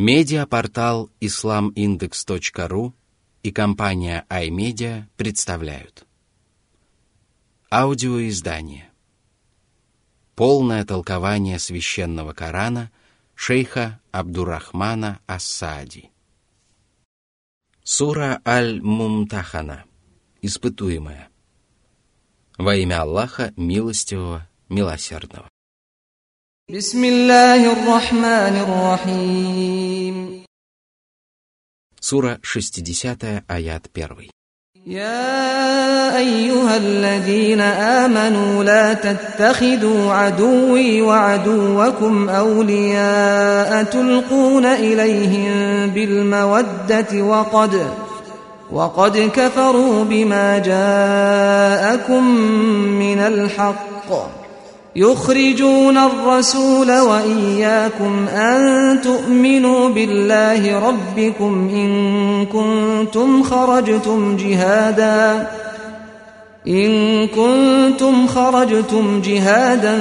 Медиапортал islamindex.ru и компания iMedia представляют. Аудиоиздание. Полное толкование священного Корана шейха Абдурахмана Ассади. Сура Аль-Мумтахана. Испытуемая. Во имя Аллаха Милостивого, Милосердного بسم الله الرحمن الرحيم Сура 60, аят 1. يا أيها الذين آمنوا لا تتخذوا عدوي وعدوكم أولياء تلقون إليهم بالمودة وقد وقد كفروا بما جاءكم من الحق يخرجون الرسول وإياكم أن تؤمنوا بالله ربكم إن كنتم خرجتم جهادا إن كنتم خرجتم جهادا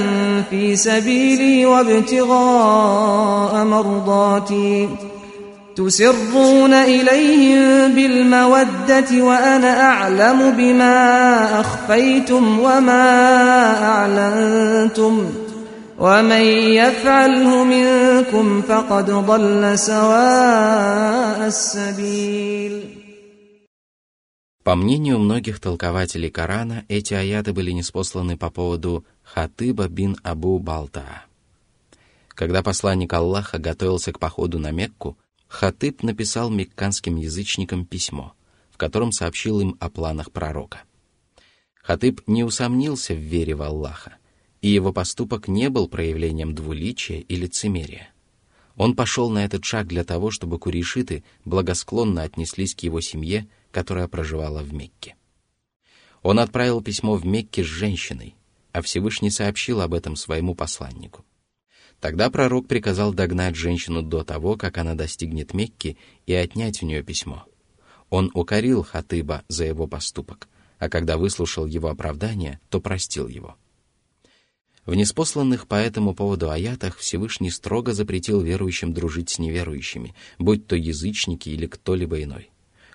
في سبيلي وابتغاء مرضاتي. تسرون إليهم بالمودة وأنا أعلم بما أخفيتم وما أعلنتم ومن يفعله منكم فقد ضل سواء السبيل По мнению многих толкователей Корана, эти аяты были неспосланы по поводу Хатыба бин Абу Балта. Когда посланник Аллаха готовился к походу на Мекку, Хатыб написал мекканским язычникам письмо, в котором сообщил им о планах пророка. Хатыб не усомнился в вере в Аллаха, и его поступок не был проявлением двуличия и лицемерия. Он пошел на этот шаг для того, чтобы куришиты благосклонно отнеслись к его семье, которая проживала в Мекке. Он отправил письмо в Мекке с женщиной, а Всевышний сообщил об этом своему посланнику. Тогда пророк приказал догнать женщину до того, как она достигнет Мекки, и отнять у нее письмо. Он укорил Хатыба за его поступок, а когда выслушал его оправдание, то простил его. В неспосланных по этому поводу аятах Всевышний строго запретил верующим дружить с неверующими, будь то язычники или кто-либо иной.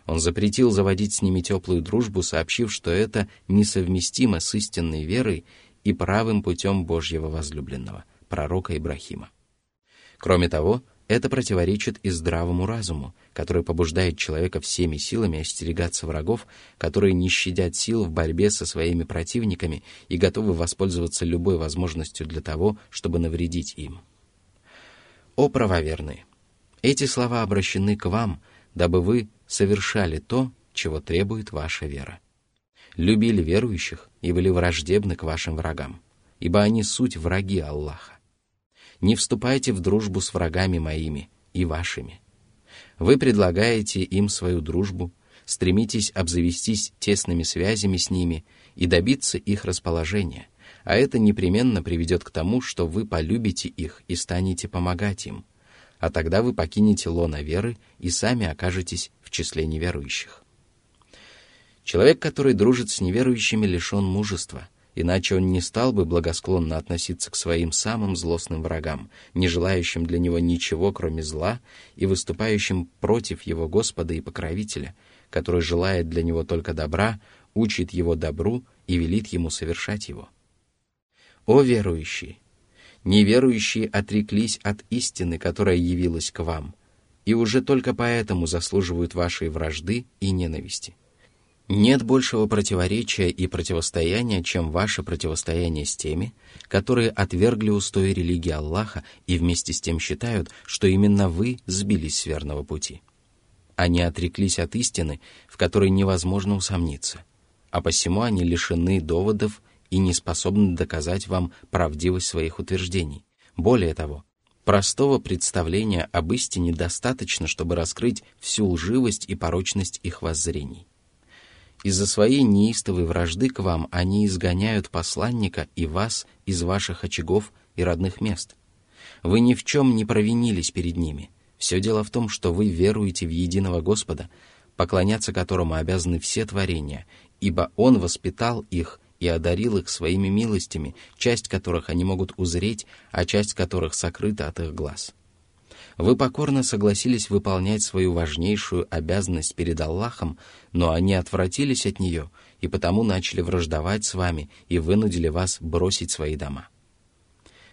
Он запретил заводить с ними теплую дружбу, сообщив, что это несовместимо с истинной верой и правым путем Божьего возлюбленного пророка Ибрахима. Кроме того, это противоречит и здравому разуму, который побуждает человека всеми силами остерегаться врагов, которые не щадят сил в борьбе со своими противниками и готовы воспользоваться любой возможностью для того, чтобы навредить им. О правоверные! Эти слова обращены к вам, дабы вы совершали то, чего требует ваша вера. Любили верующих и были враждебны к вашим врагам, ибо они суть враги Аллаха не вступайте в дружбу с врагами моими и вашими. Вы предлагаете им свою дружбу, стремитесь обзавестись тесными связями с ними и добиться их расположения, а это непременно приведет к тому, что вы полюбите их и станете помогать им, а тогда вы покинете лона веры и сами окажетесь в числе неверующих. Человек, который дружит с неверующими, лишен мужества, иначе он не стал бы благосклонно относиться к своим самым злостным врагам, не желающим для него ничего, кроме зла, и выступающим против его Господа и Покровителя, который желает для него только добра, учит его добру и велит ему совершать его. О верующие! Неверующие отреклись от истины, которая явилась к вам, и уже только поэтому заслуживают вашей вражды и ненависти. Нет большего противоречия и противостояния, чем ваше противостояние с теми, которые отвергли устои религии Аллаха и вместе с тем считают, что именно вы сбились с верного пути. Они отреклись от истины, в которой невозможно усомниться, а посему они лишены доводов и не способны доказать вам правдивость своих утверждений. Более того, простого представления об истине достаточно, чтобы раскрыть всю лживость и порочность их воззрений. Из-за своей неистовой вражды к вам они изгоняют посланника и вас из ваших очагов и родных мест. Вы ни в чем не провинились перед ними. Все дело в том, что вы веруете в единого Господа, поклоняться которому обязаны все творения, ибо Он воспитал их и одарил их своими милостями, часть которых они могут узреть, а часть которых сокрыта от их глаз. Вы покорно согласились выполнять свою важнейшую обязанность перед Аллахом, но они отвратились от нее и потому начали враждовать с вами и вынудили вас бросить свои дома.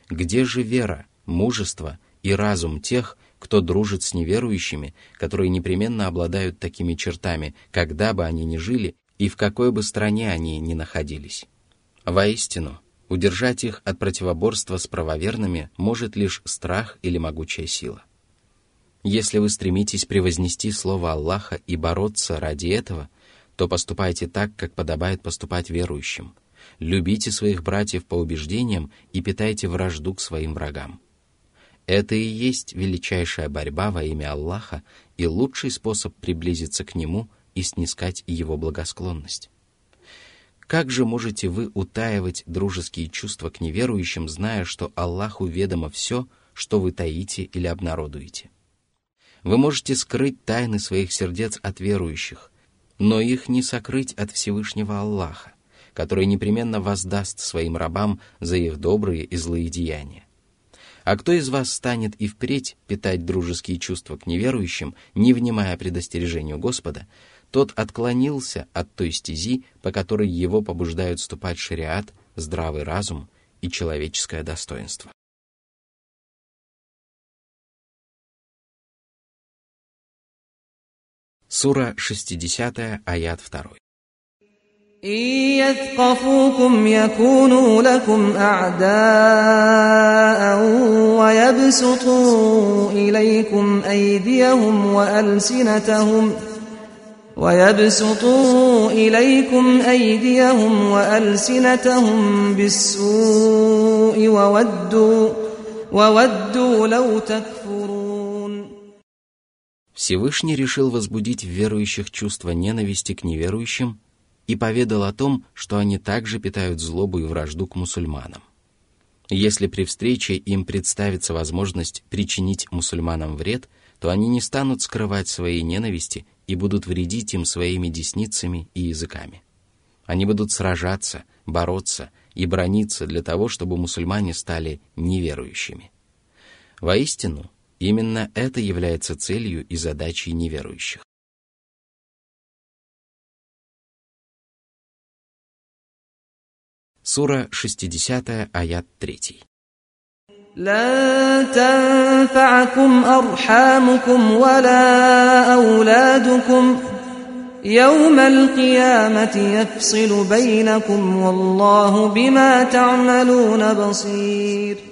Где же вера, мужество и разум тех, кто дружит с неверующими, которые непременно обладают такими чертами, когда бы они ни жили и в какой бы стране они ни находились? Воистину, удержать их от противоборства с правоверными может лишь страх или могучая сила. Если вы стремитесь превознести слово Аллаха и бороться ради этого, то поступайте так, как подобает поступать верующим. Любите своих братьев по убеждениям и питайте вражду к своим врагам. Это и есть величайшая борьба во имя Аллаха и лучший способ приблизиться к Нему и снискать Его благосклонность. Как же можете вы утаивать дружеские чувства к неверующим, зная, что Аллаху ведомо все, что вы таите или обнародуете? Вы можете скрыть тайны своих сердец от верующих, но их не сокрыть от Всевышнего Аллаха, который непременно воздаст своим рабам за их добрые и злые деяния. А кто из вас станет и впредь питать дружеские чувства к неверующим, не внимая предостережению Господа, тот отклонился от той стези, по которой его побуждают ступать шариат, здравый разум и человеческое достоинство. Сура 60, аят 2. إن يثقفوكم يكونوا لكم أعداء ويبسطوا إليكم أيديهم وألسنتهم ويبسطوا إليكم أيديهم وألسنتهم بالسوء وودوا وودوا لو تكفرون Всевышний решил возбудить в верующих чувство ненависти к неверующим и поведал о том, что они также питают злобу и вражду к мусульманам. Если при встрече им представится возможность причинить мусульманам вред, то они не станут скрывать своей ненависти и будут вредить им своими десницами и языками. Они будут сражаться, бороться и брониться для того, чтобы мусульмане стали неверующими. Воистину, именно это является целью и задачей неверующих. Сура 60, аят 3. لن تنفعكم أرحامكم ولا أولادكم يوم القيامة يفصل بينكم والله بما تعملون بصير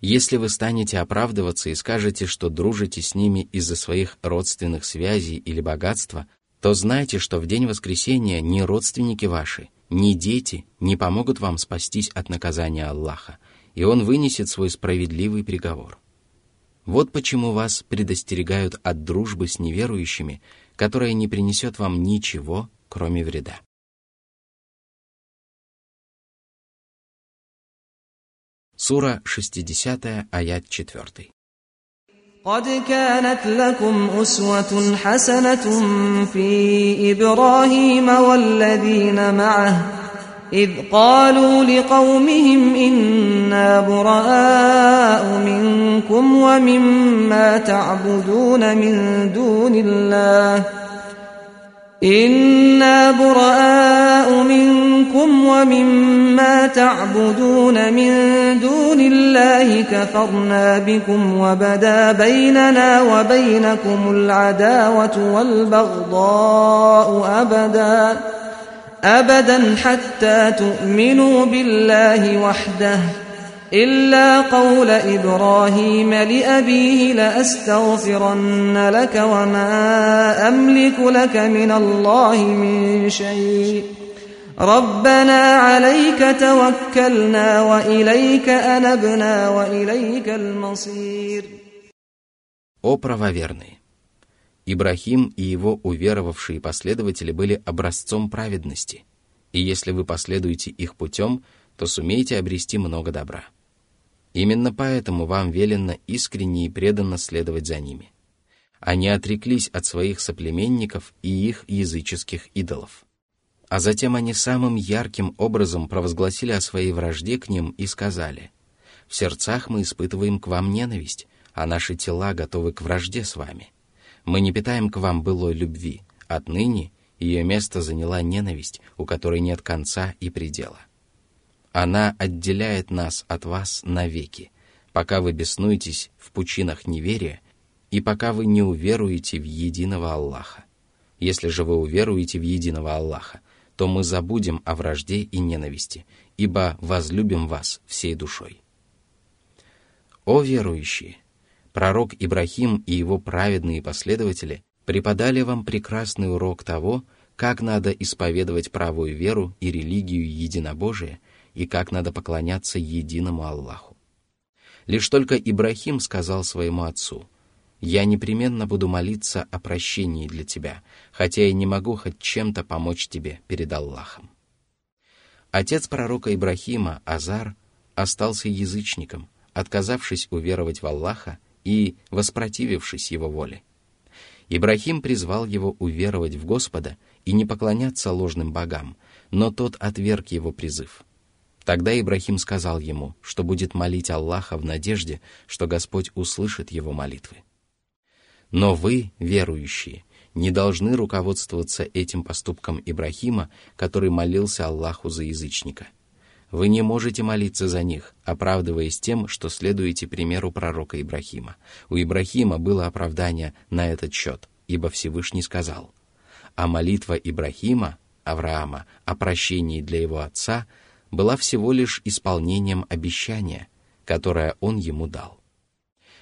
если вы станете оправдываться и скажете, что дружите с ними из-за своих родственных связей или богатства, то знайте, что в день воскресения ни родственники ваши, ни дети не помогут вам спастись от наказания Аллаха, и Он вынесет свой справедливый приговор. Вот почему вас предостерегают от дружбы с неверующими, которая не принесет вам ничего, кроме вреда. Сура 60, аят 4. قد كانت لكم أسوة حسنة في إبراهيم والذين معه إذ قالوا لقومهم إنا براء منكم ومما تعبدون من دون الله إنا براء منكم ومما تعبدون من دون الله كفرنا بكم وبدا بيننا وبينكم العداوة والبغضاء أبداً أبدا حتى تؤمنوا بالله وحده. إلا قول إبراهيم لأبيه لأستغفرن لك وما أملك لك من الله من شيء ربنا عليك توكلنا وإليك أنبنا وإليك المصير О правоверные! Ибрахим и его уверовавшие последователи были образцом праведности, и если вы последуете их путем, то сумеете обрести много добра. Именно поэтому вам велено искренне и преданно следовать за ними. Они отреклись от своих соплеменников и их языческих идолов. А затем они самым ярким образом провозгласили о своей вражде к ним и сказали, «В сердцах мы испытываем к вам ненависть, а наши тела готовы к вражде с вами. Мы не питаем к вам былой любви. Отныне ее место заняла ненависть, у которой нет конца и предела. Она отделяет нас от вас навеки, пока вы беснуетесь в пучинах неверия и пока вы не уверуете в единого Аллаха. Если же вы уверуете в единого Аллаха, то мы забудем о вражде и ненависти, ибо возлюбим вас всей душой. О верующие! Пророк Ибрахим и его праведные последователи преподали вам прекрасный урок того, как надо исповедовать правую веру и религию единобожия и как надо поклоняться единому Аллаху. Лишь только Ибрахим сказал своему отцу – я непременно буду молиться о прощении для тебя, хотя и не могу хоть чем-то помочь тебе перед Аллахом. Отец пророка Ибрахима, Азар, остался язычником, отказавшись уверовать в Аллаха и воспротивившись его воле. Ибрахим призвал его уверовать в Господа и не поклоняться ложным богам, но тот отверг его призыв. Тогда Ибрахим сказал ему, что будет молить Аллаха в надежде, что Господь услышит его молитвы. Но вы, верующие, не должны руководствоваться этим поступком Ибрахима, который молился Аллаху за язычника. Вы не можете молиться за них, оправдываясь тем, что следуете примеру пророка Ибрахима. У Ибрахима было оправдание на этот счет, ибо Всевышний сказал, а молитва Ибрахима, Авраама, о прощении для его отца была всего лишь исполнением обещания, которое он ему дал.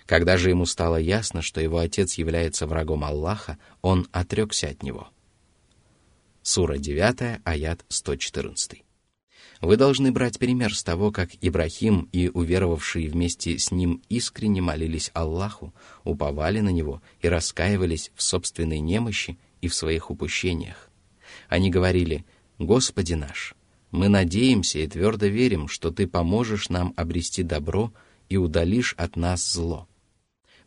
Когда же ему стало ясно, что его отец является врагом Аллаха, он отрекся от него. Сура 9, аят 114. Вы должны брать пример с того, как Ибрахим и уверовавшие вместе с ним искренне молились Аллаху, уповали на Него и раскаивались в собственной немощи и в своих упущениях. Они говорили «Господи наш, мы надеемся и твердо верим, что Ты поможешь нам обрести добро и удалишь от нас зло»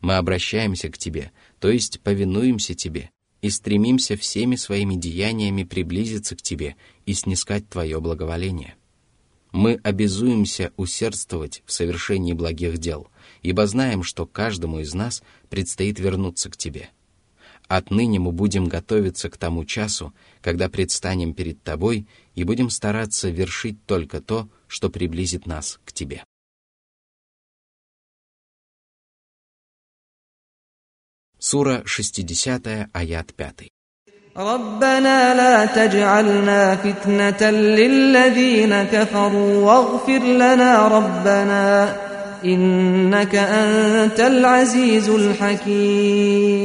мы обращаемся к Тебе, то есть повинуемся Тебе, и стремимся всеми своими деяниями приблизиться к Тебе и снискать Твое благоволение. Мы обязуемся усердствовать в совершении благих дел, ибо знаем, что каждому из нас предстоит вернуться к Тебе. Отныне мы будем готовиться к тому часу, когда предстанем перед Тобой и будем стараться вершить только то, что приблизит нас к Тебе. Сура 60, аят 5. ربنا لا تجعلنا فتنة للذين كفروا واغفر لنا ربنا إنك أنت العزيز الحكيم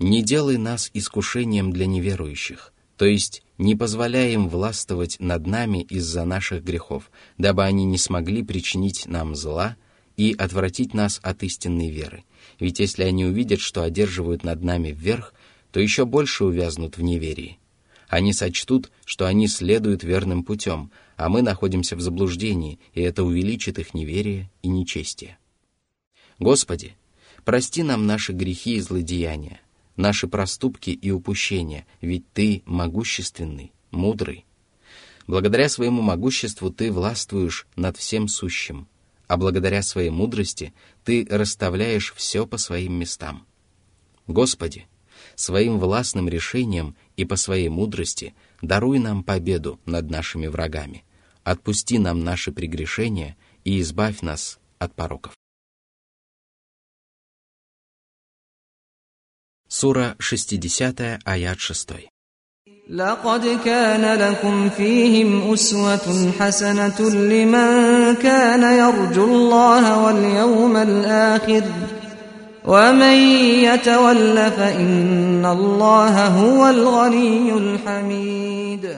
Не делай нас искушением для неверующих, то есть не позволяй им властвовать над нами из-за наших грехов, дабы они не смогли причинить нам зла и отвратить нас от истинной веры, ведь если они увидят, что одерживают над нами вверх, то еще больше увязнут в неверии. Они сочтут, что они следуют верным путем, а мы находимся в заблуждении, и это увеличит их неверие и нечестие. Господи, прости нам наши грехи и злодеяния, наши проступки и упущения, ведь Ты могущественный, мудрый. Благодаря своему могуществу Ты властвуешь над всем сущим – а благодаря своей мудрости ты расставляешь все по своим местам. Господи, своим властным решением и по своей мудрости даруй нам победу над нашими врагами, отпусти нам наши прегрешения и избавь нас от пороков. Сура 60, аят 6. لقد كان لكم فيهم أسوة حسنة لمن كان يرجو الله واليوم الآخر ومن يتول فإن الله هو الغني الحميد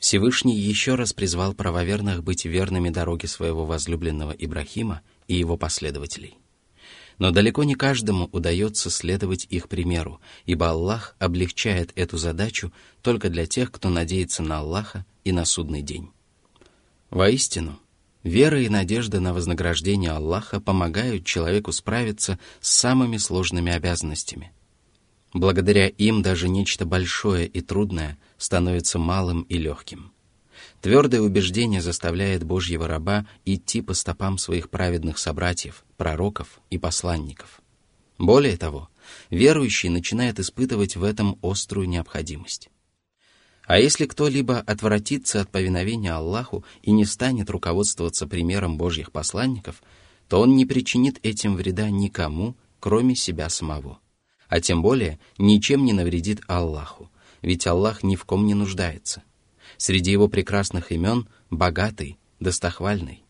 Всевышний еще раз призвал правоверных быть верными дороге своего возлюбленного Ибрахима и его последователей. но далеко не каждому удается следовать их примеру, ибо Аллах облегчает эту задачу только для тех, кто надеется на Аллаха и на судный день. Воистину, вера и надежда на вознаграждение Аллаха помогают человеку справиться с самыми сложными обязанностями. Благодаря им даже нечто большое и трудное становится малым и легким. Твердое убеждение заставляет Божьего раба идти по стопам своих праведных собратьев, пророков и посланников. Более того, верующий начинает испытывать в этом острую необходимость. А если кто-либо отвратится от повиновения Аллаху и не станет руководствоваться примером Божьих посланников, то он не причинит этим вреда никому, кроме себя самого. А тем более ничем не навредит Аллаху, ведь Аллах ни в ком не нуждается. Среди его прекрасных имен – богатый, достохвальный.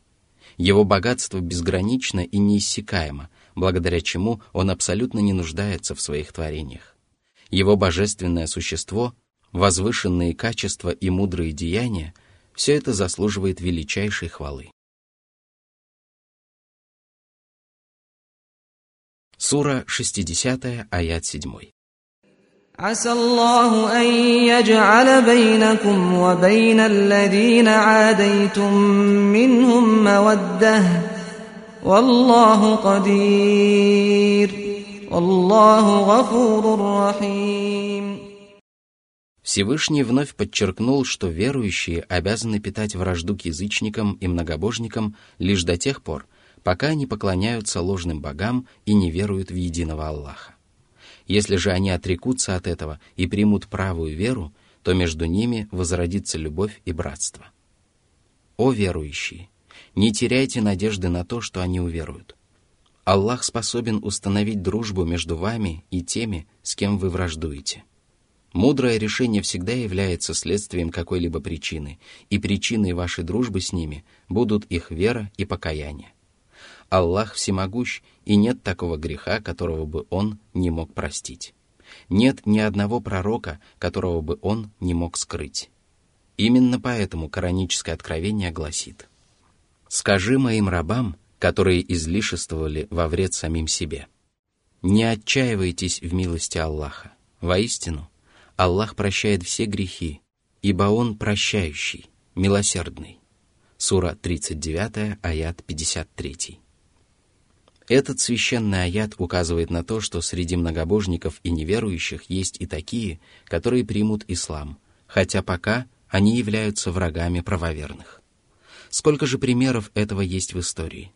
Его богатство безгранично и неиссякаемо, благодаря чему он абсолютно не нуждается в своих творениях. Его божественное существо, возвышенные качества и мудрые деяния – все это заслуживает величайшей хвалы. Сура 60, аят 7. عسى الله أن يجعل بينكم وبين الذين عاديتم منهم مودة والله قدير والله غفور رحيم Всевышний вновь подчеркнул, что верующие обязаны питать вражду к язычникам и многобожникам лишь до тех пор, пока они поклоняются ложным богам и не веруют в единого Аллаха. Если же они отрекутся от этого и примут правую веру, то между ними возродится любовь и братство. О верующие! Не теряйте надежды на то, что они уверуют. Аллах способен установить дружбу между вами и теми, с кем вы враждуете. Мудрое решение всегда является следствием какой-либо причины, и причиной вашей дружбы с ними будут их вера и покаяние. Аллах всемогущ, и нет такого греха, которого бы Он не мог простить. Нет ни одного пророка, которого бы Он не мог скрыть. Именно поэтому кораническое откровение гласит «Скажи моим рабам, которые излишествовали во вред самим себе, не отчаивайтесь в милости Аллаха. Воистину, Аллах прощает все грехи, ибо Он прощающий, милосердный». Сура 39, аят 53. Этот священный аят указывает на то, что среди многобожников и неверующих есть и такие, которые примут ислам, хотя пока они являются врагами правоверных. Сколько же примеров этого есть в истории?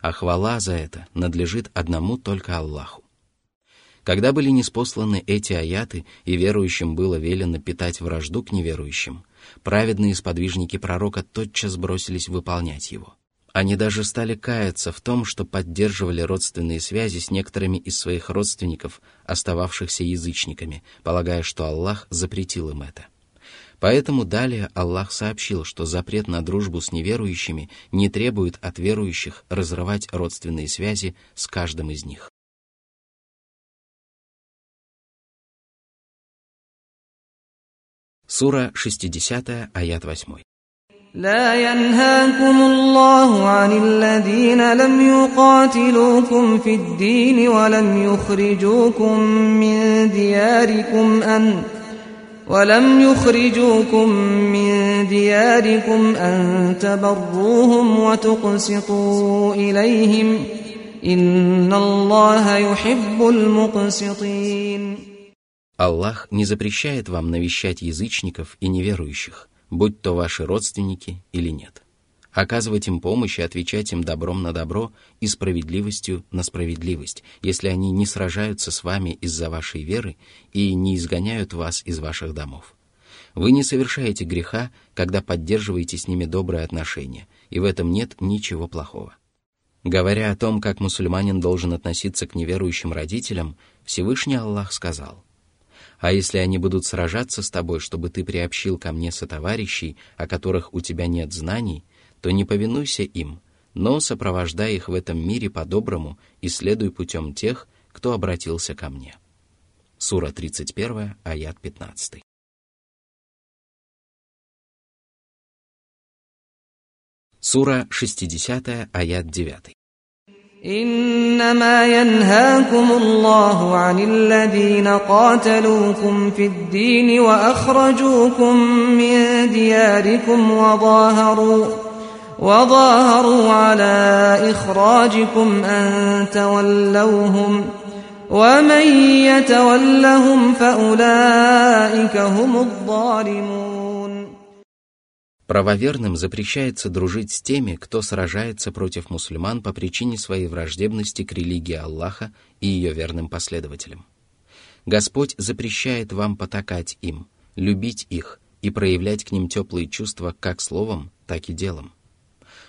А хвала за это надлежит одному только Аллаху. Когда были неспосланы эти аяты, и верующим было велено питать вражду к неверующим, праведные сподвижники пророка тотчас бросились выполнять его – они даже стали каяться в том, что поддерживали родственные связи с некоторыми из своих родственников, остававшихся язычниками, полагая, что Аллах запретил им это. Поэтому далее Аллах сообщил, что запрет на дружбу с неверующими не требует от верующих разрывать родственные связи с каждым из них. Сура 60, аят 8. لا ينهاكم الله عن الذين لم يقاتلوكم في الدين ولم يخرجوكم من دياركم أن ولم يخرجوكم من دياركم أن تبروهم وتقسطوا إليهم إن الله يحب المقسطين Аллах не запрещает вам навещать язычников и неверующих – будь то ваши родственники или нет. Оказывать им помощь и отвечать им добром на добро и справедливостью на справедливость, если они не сражаются с вами из-за вашей веры и не изгоняют вас из ваших домов. Вы не совершаете греха, когда поддерживаете с ними добрые отношения, и в этом нет ничего плохого. Говоря о том, как мусульманин должен относиться к неверующим родителям, Всевышний Аллах сказал – а если они будут сражаться с тобой, чтобы ты приобщил ко мне сотоварищей, о которых у тебя нет знаний, то не повинуйся им, но сопровождай их в этом мире по-доброму и следуй путем тех, кто обратился ко мне. Сура 31, аят 15. Сура 60, аят 9. إنما ينهاكم الله عن الذين قاتلوكم في الدين وأخرجوكم من دياركم وظاهروا وظاهروا على إخراجكم أن تولوهم ومن يتولهم فأولئك هم الظالمون Правоверным запрещается дружить с теми, кто сражается против мусульман по причине своей враждебности к религии Аллаха и ее верным последователям. Господь запрещает вам потакать им, любить их и проявлять к ним теплые чувства как словом, так и делом.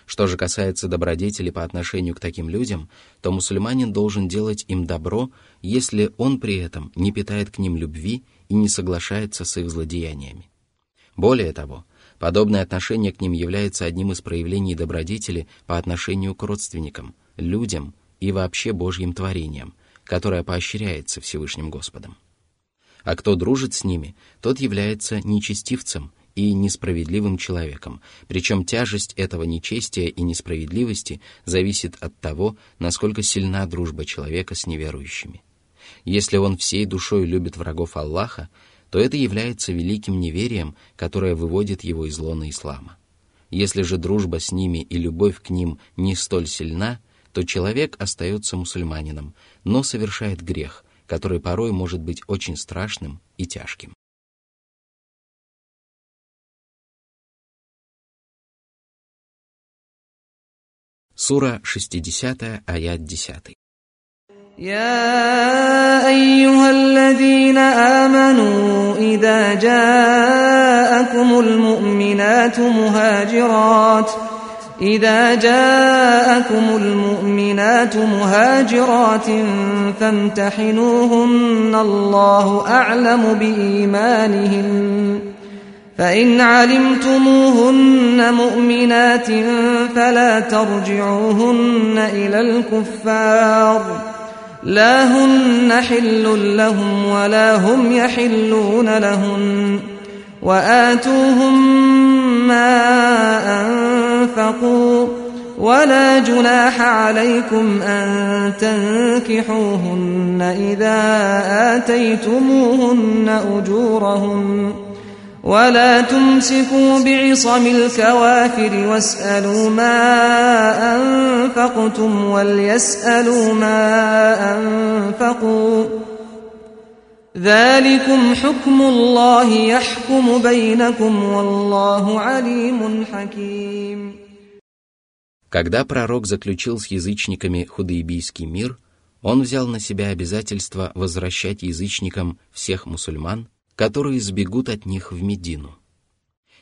Что же касается добродетели по отношению к таким людям, то мусульманин должен делать им добро, если он при этом не питает к ним любви и не соглашается с их злодеяниями. Более того, Подобное отношение к ним является одним из проявлений добродетели по отношению к родственникам, людям и вообще Божьим творениям, которое поощряется Всевышним Господом. А кто дружит с ними, тот является нечестивцем и несправедливым человеком, причем тяжесть этого нечестия и несправедливости зависит от того, насколько сильна дружба человека с неверующими. Если он всей душой любит врагов Аллаха, то это является великим неверием, которое выводит его из лона ислама. Если же дружба с ними и любовь к ним не столь сильна, то человек остается мусульманином, но совершает грех, который порой может быть очень страшным и тяжким. Сура 60, аят 10. يا أيها الذين آمنوا إذا جاءكم المؤمنات مهاجرات إذا جاءكم المؤمنات مهاجرات فامتحنوهن الله أعلم بإيمانهن فإن علمتموهن مؤمنات فلا ترجعوهن إلى الكفار. لا هن حل لهم ولا هم يحلون لهن وآتوهم ما أنفقوا ولا جناح عليكم أن تنكحوهن إذا آتيتموهن أجورهن ولا تمسكوا بعصم الكوافر واسألوا ما أنفقتم وليسألوا ما أنفقوا ذلكم حكم الله يحكم بينكم والله عليم حكيم Когда пророк заключил с язычниками худейбийский мир, он взял на себя обязательство возвращать язычникам всех мусульман, которые сбегут от них в Медину.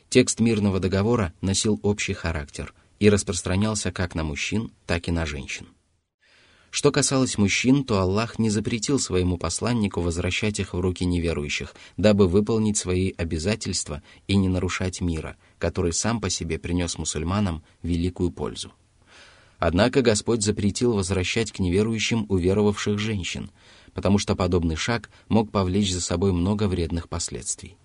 Текст мирного договора носил общий характер и распространялся как на мужчин, так и на женщин. Что касалось мужчин, то Аллах не запретил своему посланнику возвращать их в руки неверующих, дабы выполнить свои обязательства и не нарушать мира, который сам по себе принес мусульманам великую пользу. Однако Господь запретил возвращать к неверующим уверовавших женщин, потому что подобный шаг мог повлечь за собой много вредных последствий.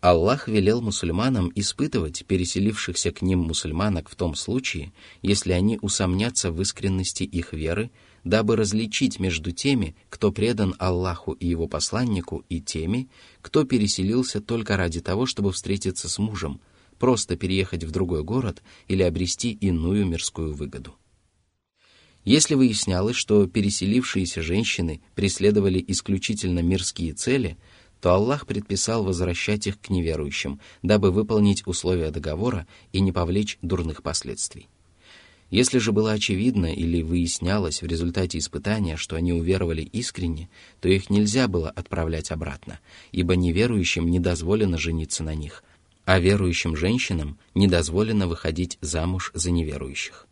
Аллах велел мусульманам испытывать переселившихся к ним мусульманок в том случае, если они усомнятся в искренности их веры, дабы различить между теми, кто предан Аллаху и его посланнику, и теми, кто переселился только ради того, чтобы встретиться с мужем, просто переехать в другой город или обрести иную мирскую выгоду. Если выяснялось, что переселившиеся женщины преследовали исключительно мирские цели, то Аллах предписал возвращать их к неверующим, дабы выполнить условия договора и не повлечь дурных последствий. Если же было очевидно или выяснялось в результате испытания, что они уверовали искренне, то их нельзя было отправлять обратно, ибо неверующим не дозволено жениться на них, а верующим женщинам не дозволено выходить замуж за неверующих.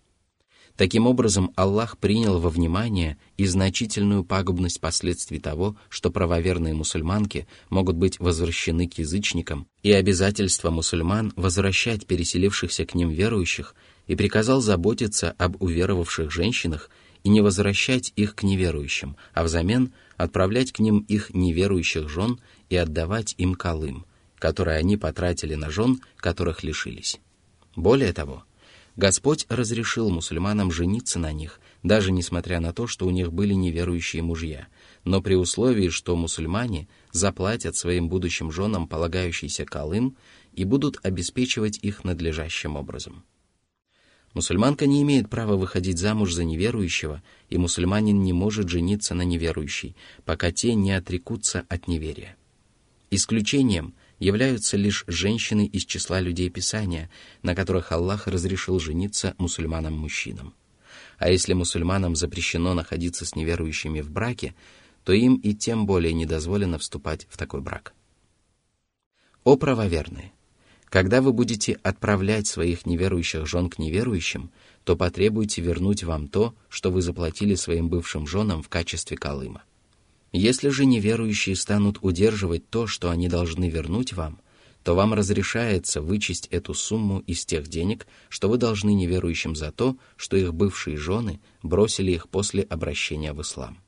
Таким образом, Аллах принял во внимание и значительную пагубность последствий того, что правоверные мусульманки могут быть возвращены к язычникам, и обязательство мусульман возвращать переселившихся к ним верующих, и приказал заботиться об уверовавших женщинах и не возвращать их к неверующим, а взамен отправлять к ним их неверующих жен и отдавать им колым, которые они потратили на жен, которых лишились. Более того, Господь разрешил мусульманам жениться на них, даже несмотря на то, что у них были неверующие мужья, но при условии, что мусульмане заплатят своим будущим женам полагающийся колым и будут обеспечивать их надлежащим образом. Мусульманка не имеет права выходить замуж за неверующего, и мусульманин не может жениться на неверующей, пока те не отрекутся от неверия. Исключением являются лишь женщины из числа людей Писания, на которых Аллах разрешил жениться мусульманам-мужчинам. А если мусульманам запрещено находиться с неверующими в браке, то им и тем более не дозволено вступать в такой брак. О правоверные! Когда вы будете отправлять своих неверующих жен к неверующим, то потребуйте вернуть вам то, что вы заплатили своим бывшим женам в качестве колыма. Если же неверующие станут удерживать то, что они должны вернуть вам, то вам разрешается вычесть эту сумму из тех денег, что вы должны неверующим за то, что их бывшие жены бросили их после обращения в ислам.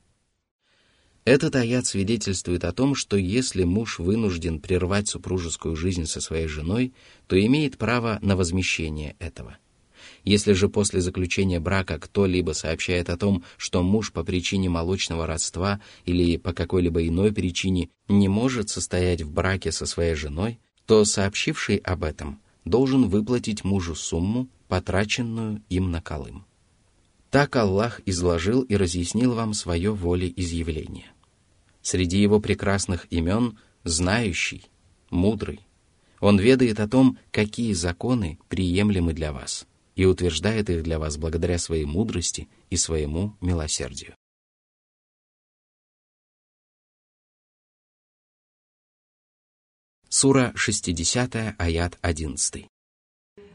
Этот аят свидетельствует о том, что если муж вынужден прервать супружескую жизнь со своей женой, то имеет право на возмещение этого. Если же после заключения брака кто-либо сообщает о том, что муж по причине молочного родства или по какой-либо иной причине не может состоять в браке со своей женой, то сообщивший об этом должен выплатить мужу сумму, потраченную им на колым. Так Аллах изложил и разъяснил вам свое волеизъявление. Среди его прекрасных имен – знающий, мудрый. Он ведает о том, какие законы приемлемы для вас, и утверждает их для вас благодаря своей мудрости и своему милосердию. Сура 60, аят 11.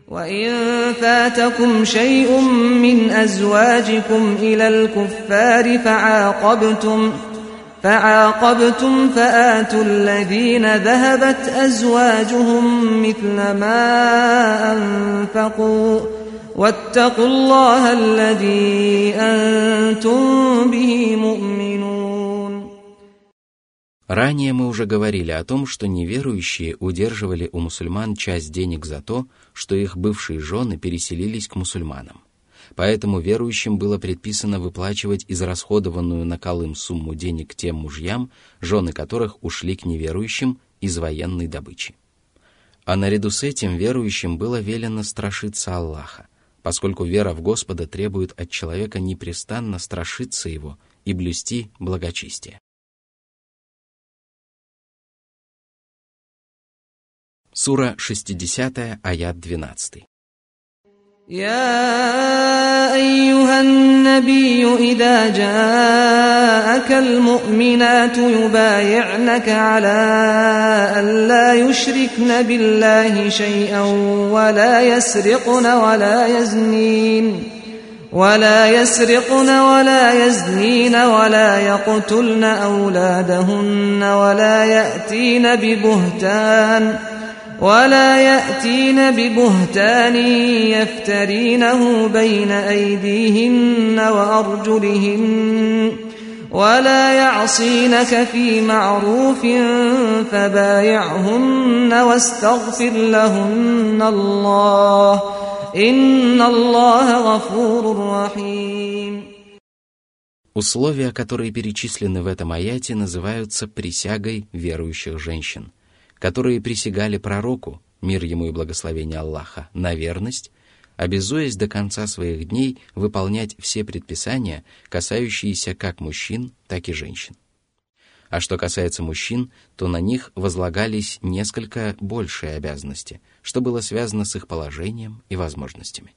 وإن فاتكم شيء من أزواجكم إلى الكفار فعاقبتم فعاقبتم فآتوا الذين ذهبت أزواجهم مثل ما أنفقوا واتقوا الله الذي أنتم به مؤمنون Ранее мы уже говорили о том, что неверующие удерживали у мусульман часть денег за то, что их бывшие жены переселились к мусульманам. Поэтому верующим было предписано выплачивать израсходованную на Колым сумму денег тем мужьям, жены которых ушли к неверующим из военной добычи. А наряду с этим верующим было велено страшиться Аллаха, поскольку вера в Господа требует от человека непрестанно страшиться Его и блюсти благочестие. Сура 60, аят 12. يا أيها النبي إذا جاءك المؤمنات يبايعنك على أن لا يشركن بالله شيئا ولا يسرقن ولا يزنين ولا يسرقن ولا يزنين ولا يقتلن أولادهن ولا يأتين ببهتان ولا يأتين ببهتان يفترينه بين أيديهن وأرجلهن ولا يعصينك في معروف فبايعهن واستغفر لهن الله إن الله غفور رحيم Условия, которые перечислены в этом аяте, называются присягой верующих женщин – которые присягали пророку, мир ему и благословение Аллаха, на верность, обязуясь до конца своих дней выполнять все предписания, касающиеся как мужчин, так и женщин. А что касается мужчин, то на них возлагались несколько большие обязанности, что было связано с их положением и возможностями.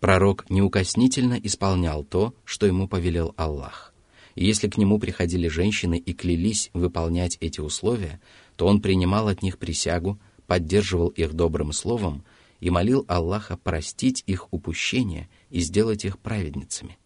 Пророк неукоснительно исполнял то, что ему повелел Аллах. Если к нему приходили женщины и клялись выполнять эти условия, то он принимал от них присягу, поддерживал их добрым словом и молил Аллаха простить их упущения и сделать их праведницами.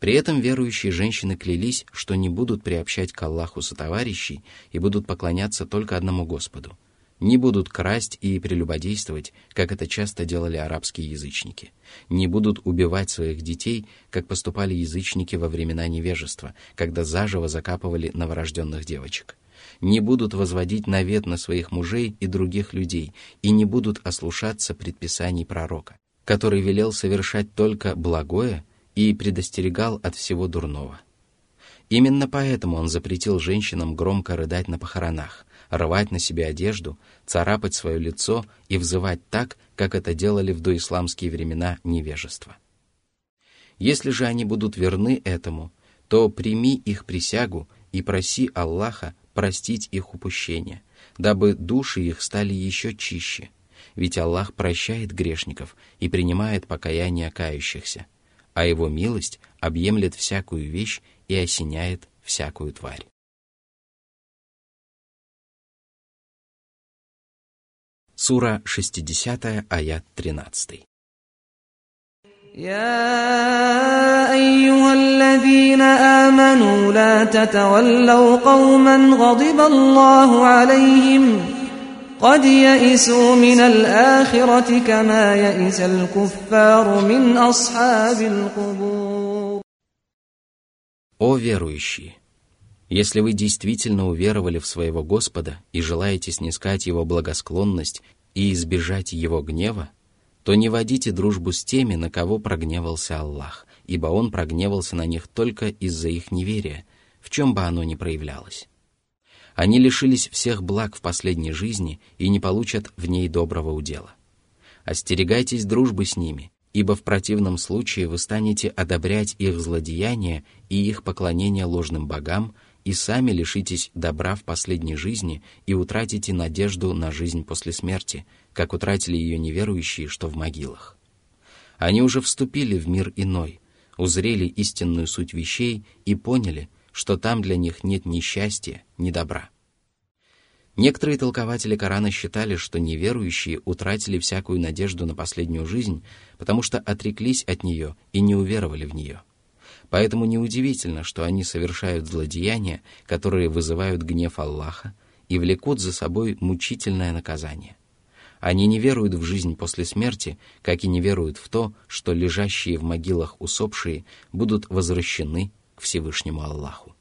При этом верующие женщины клялись, что не будут приобщать к Аллаху сотоварищей и будут поклоняться только одному Господу, не будут красть и прелюбодействовать, как это часто делали арабские язычники, не будут убивать своих детей, как поступали язычники во времена невежества, когда заживо закапывали новорожденных девочек – не будут возводить навет на своих мужей и других людей и не будут ослушаться предписаний пророка, который велел совершать только благое и предостерегал от всего дурного. Именно поэтому он запретил женщинам громко рыдать на похоронах, рвать на себе одежду, царапать свое лицо и взывать так, как это делали в доисламские времена невежества. Если же они будут верны этому, то прими их присягу и проси Аллаха простить их упущения, дабы души их стали еще чище, ведь Аллах прощает грешников и принимает покаяние кающихся, а Его милость объемлет всякую вещь и осеняет всякую тварь. Сура 60, аят 13. يا أيها الذين آمنوا لا تتولوا قوما غضب الله عليهم قد يئسوا من الآخرة كما يئس الكفار من أصحاب القبور О верующие! Если вы действительно уверовали в своего Господа и желаете снискать Его благосклонность и избежать Его гнева, то не водите дружбу с теми, на кого прогневался Аллах, ибо Он прогневался на них только из-за их неверия, в чем бы оно ни проявлялось. Они лишились всех благ в последней жизни и не получат в ней доброго удела. Остерегайтесь дружбы с ними, ибо в противном случае вы станете одобрять их злодеяния и их поклонение ложным богам и сами лишитесь добра в последней жизни и утратите надежду на жизнь после смерти, как утратили ее неверующие, что в могилах. Они уже вступили в мир иной, узрели истинную суть вещей и поняли, что там для них нет ни счастья, ни добра. Некоторые толкователи Корана считали, что неверующие утратили всякую надежду на последнюю жизнь, потому что отреклись от нее и не уверовали в нее. Поэтому неудивительно, что они совершают злодеяния, которые вызывают гнев Аллаха и влекут за собой мучительное наказание. Они не веруют в жизнь после смерти, как и не веруют в то, что лежащие в могилах усопшие будут возвращены к Всевышнему Аллаху.